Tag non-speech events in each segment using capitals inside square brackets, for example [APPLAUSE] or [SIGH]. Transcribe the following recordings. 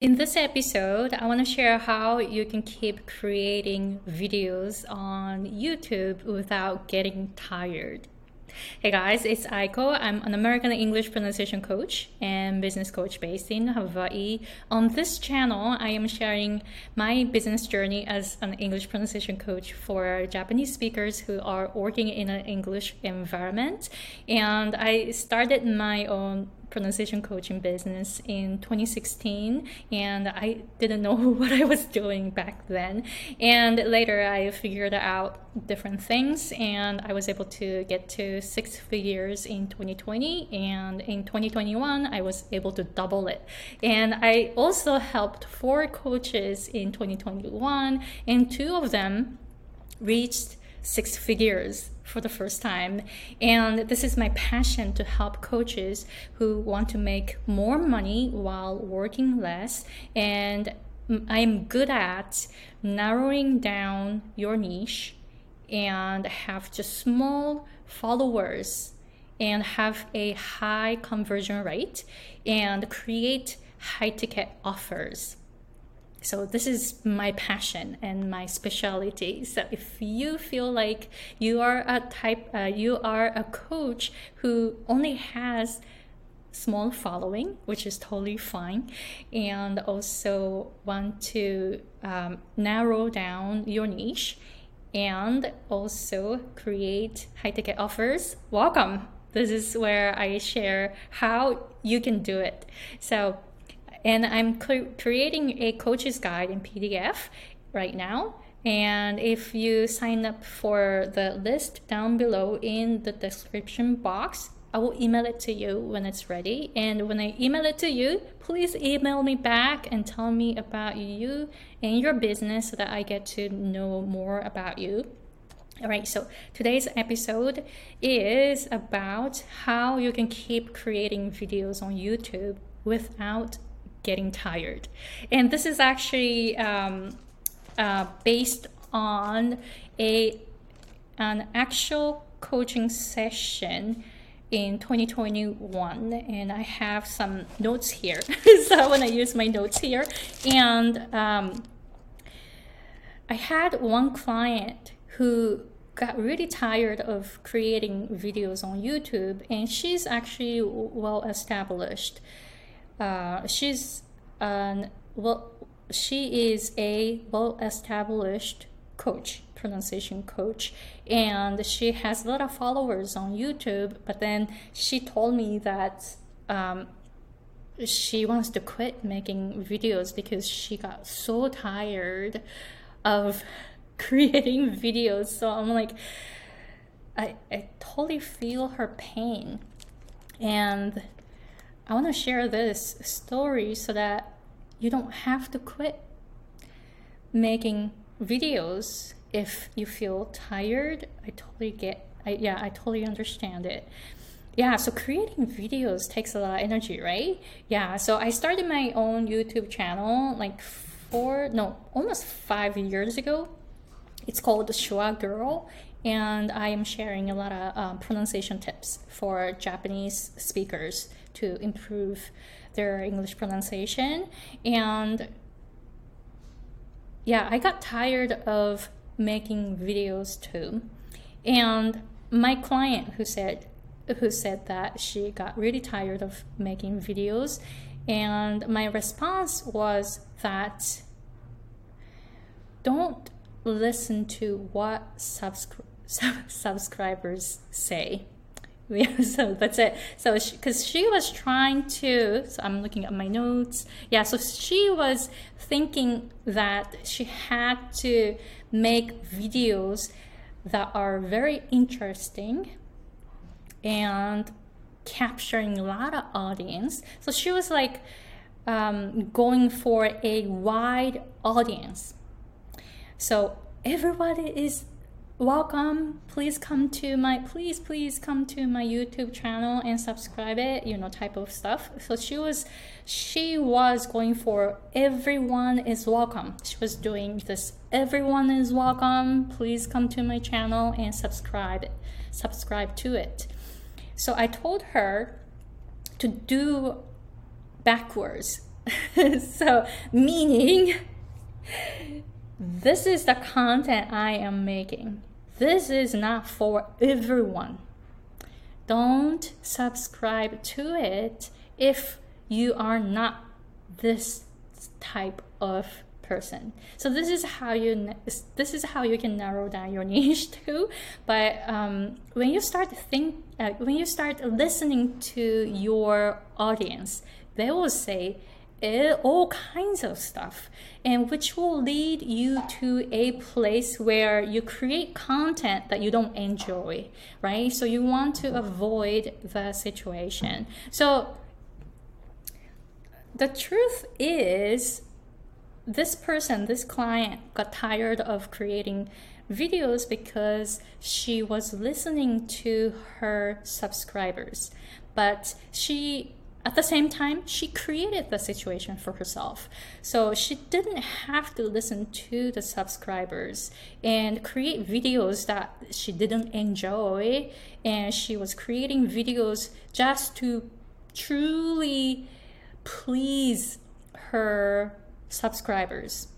In this episode, I want to share how you can keep creating videos on YouTube without getting tired. Hey guys, it's Aiko. I'm an American English pronunciation coach and business coach based in Hawaii. On this channel, I am sharing my business journey as an English pronunciation coach for Japanese speakers who are working in an English environment. And I started my own pronunciation coaching business in 2016 and I didn't know [LAUGHS] what I was doing back then. And later I figured out different things and I was able to get to six figures in 2020 and in 2021 I was able to double it. And I also helped four coaches in 2021 and two of them reached six figures for the first time. And this is my passion to help coaches who want to make more money while working less. And I'm good at narrowing down your niche and have just small followers and have a high conversion rate and create high ticket offers so this is my passion and my specialty. So if you feel like you are a type uh, you are a coach who only has small following which is totally fine and also want to um, narrow down your niche and also create high ticket offers welcome. This is where i share how you can do it. So and I'm creating a coach's guide in PDF right now. And if you sign up for the list down below in the description box, I will email it to you when it's ready. And when I email it to you, please email me back and tell me about you and your business so that I get to know more about you. All right, so today's episode is about how you can keep creating videos on YouTube without getting tired. And this is actually um, uh, based on a an actual coaching session in 2021 and i have some notes here. [LAUGHS] So i want to use my notes here. And um, i had one client who got really tired of creating videos on youtube and she's actually well established uh, she's an well, she is a well-established coach, pronunciation coach, and she has a lot of followers on YouTube. But then she told me that um, she wants to quit making videos because she got so tired of [LAUGHS] creating videos. So I'm like, I, I totally feel her pain. And I want to share this story so that you don't have to quit making videos if you feel tired. I totally get, I, yeah, I totally understand it. Yeah, so creating videos takes a lot of energy, right? Yeah, so I started my own YouTube channel like four, no, almost five years ago. It's called the Schwa Girl, and I am sharing a lot of um, pronunciation tips for Japanese speakers to improve their English pronunciation. And yeah, I got tired of making videos too. And my client who said who said that she got really tired of making videos and my response was that don't listen to what subscri- [LAUGHS] subscribers say yeah [LAUGHS] so that's it. So because she, she, was trying to so i'm looking at my notes. Yeah so she was thinking that she had to make videos that are very interesting and capturing a lot of audience. So she was like um, going for a wide audience. So everybody is welcome. Please come to my please please come to my youtube channel and subscribe it you know type of stuff. So she was she was going for everyone is welcome. She was doing this everyone is welcome. Please come to my channel and subscribe subscribe to it. So i told her to do backwards. [LAUGHS] So, meaning, this is the content I am making. This is not for everyone. Don't subscribe to it if you are not this type of person. So this is how you this is how you can narrow down your [LAUGHS] niche too. But um, when you start think uh, when you start listening to your audience, they will say Eh, all kinds of stuff and which will lead you to a place where you create content that you don't enjoy right so you want to avoid the situation so the truth is this person, this client, got tired of creating videos because she was listening to her subscribers. But she, at the same time, she created the situation for herself. So she didn't have to listen to the subscribers and create videos that she didn't enjoy. And she was creating videos just to truly please her subscribers.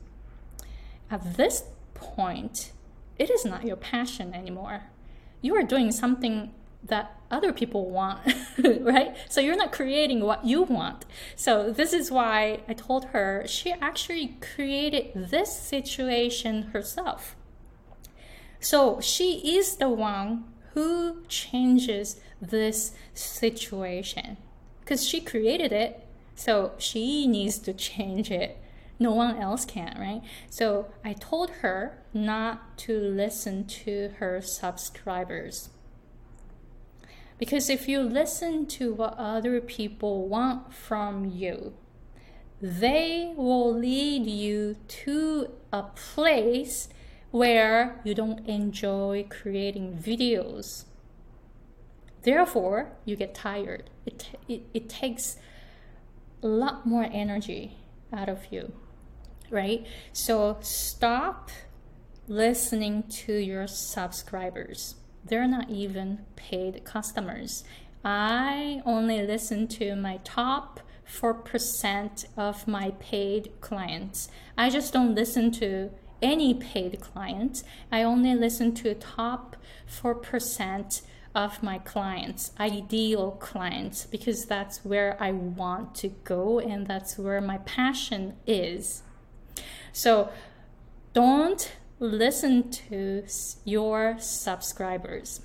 At this point, it is not your passion anymore. You are doing something that other people want, [LAUGHS] right? So you're not creating what you want. So this is why I told her she actually created this situation herself. So she is the one who changes this situation because she created it. So she needs to change it no one else can, right? So I told her not to listen to her subscribers. Because if you listen to what other people want from you, they will lead you to a place where you don't enjoy creating videos. Therefore, you get tired. It, it, it takes a lot more energy out of you right? So stop listening to your subscribers. They're not even paid customers. I only listen to my top 4% of my paid clients. I just don't listen to any paid clients. I only listen to top 4% of my clients, ideal clients, because that's where I want to go and that's where my passion is. So don't listen to your subscribers.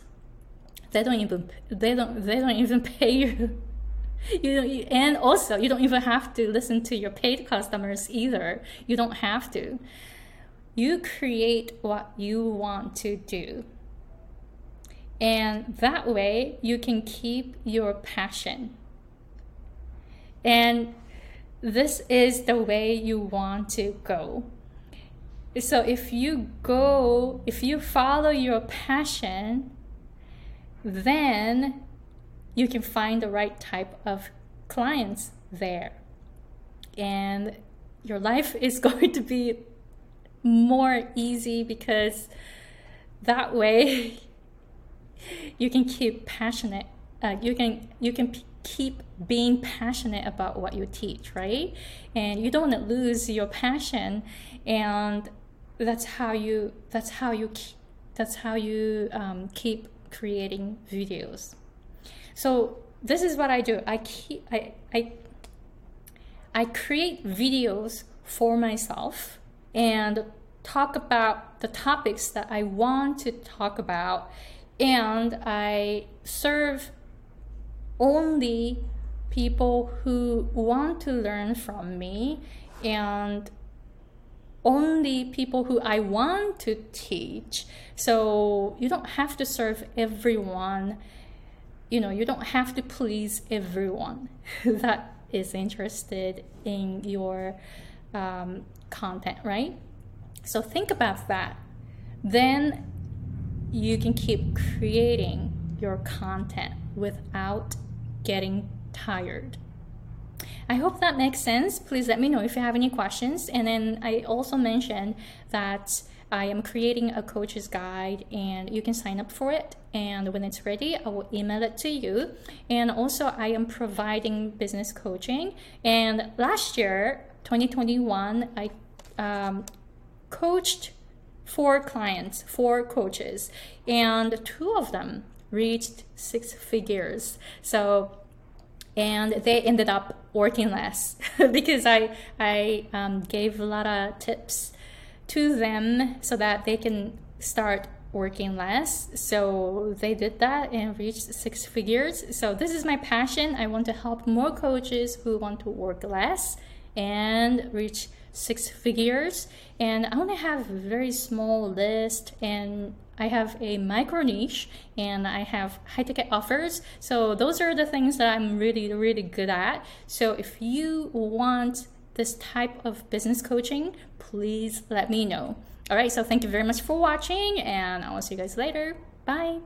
They don't even they don't they don't even [LAUGHS] pay you. You don't, and also you don't even have to listen to your paid customers either. You don't have to. You create what you want to do. And that way you can keep your passion. And this is the way you want to go. So if you go, if you follow your passion, then you can find the right type of clients there. And your life is [LAUGHS] going to be more easy because that way [LAUGHS] you can keep passionate uh, you can you can p- keep being passionate about what you teach, right? And you don't want to lose your passion, and that's how you that's how you that's how you um, keep creating videos. So this is what I do. I keep I I I create videos for myself and talk about the topics that I want to talk about and I serve only people who want to learn from me and only people who I want to teach. So you don't have to serve everyone. You know, you don't have to please everyone [LAUGHS] that is interested in your um, content, right? So think about that. Then you can keep creating your content without getting tired. I hope that makes sense. Please let me know if you have any questions. And then I also mentioned that I am creating a coach's guide and you can sign up for it. And when it's ready, I will email it to you. And also, I am providing business coaching. And last year, 2021, I um, coached four clients, four coaches, and two of them reached six figures. So, and they ended up working less [LAUGHS] because I I um, gave a lot of tips to them so that they can start working less. So they did that and reached six figures. So this is my passion. I want to help more coaches who want to work less and reach six figures. And I to have a very small list and I have a micro niche and I have high ticket offers. So those are the things that I'm really, really good at. So if you want this type of business coaching, please let me know. All right, so thank you very much for watching and I will see you guys later. Bye.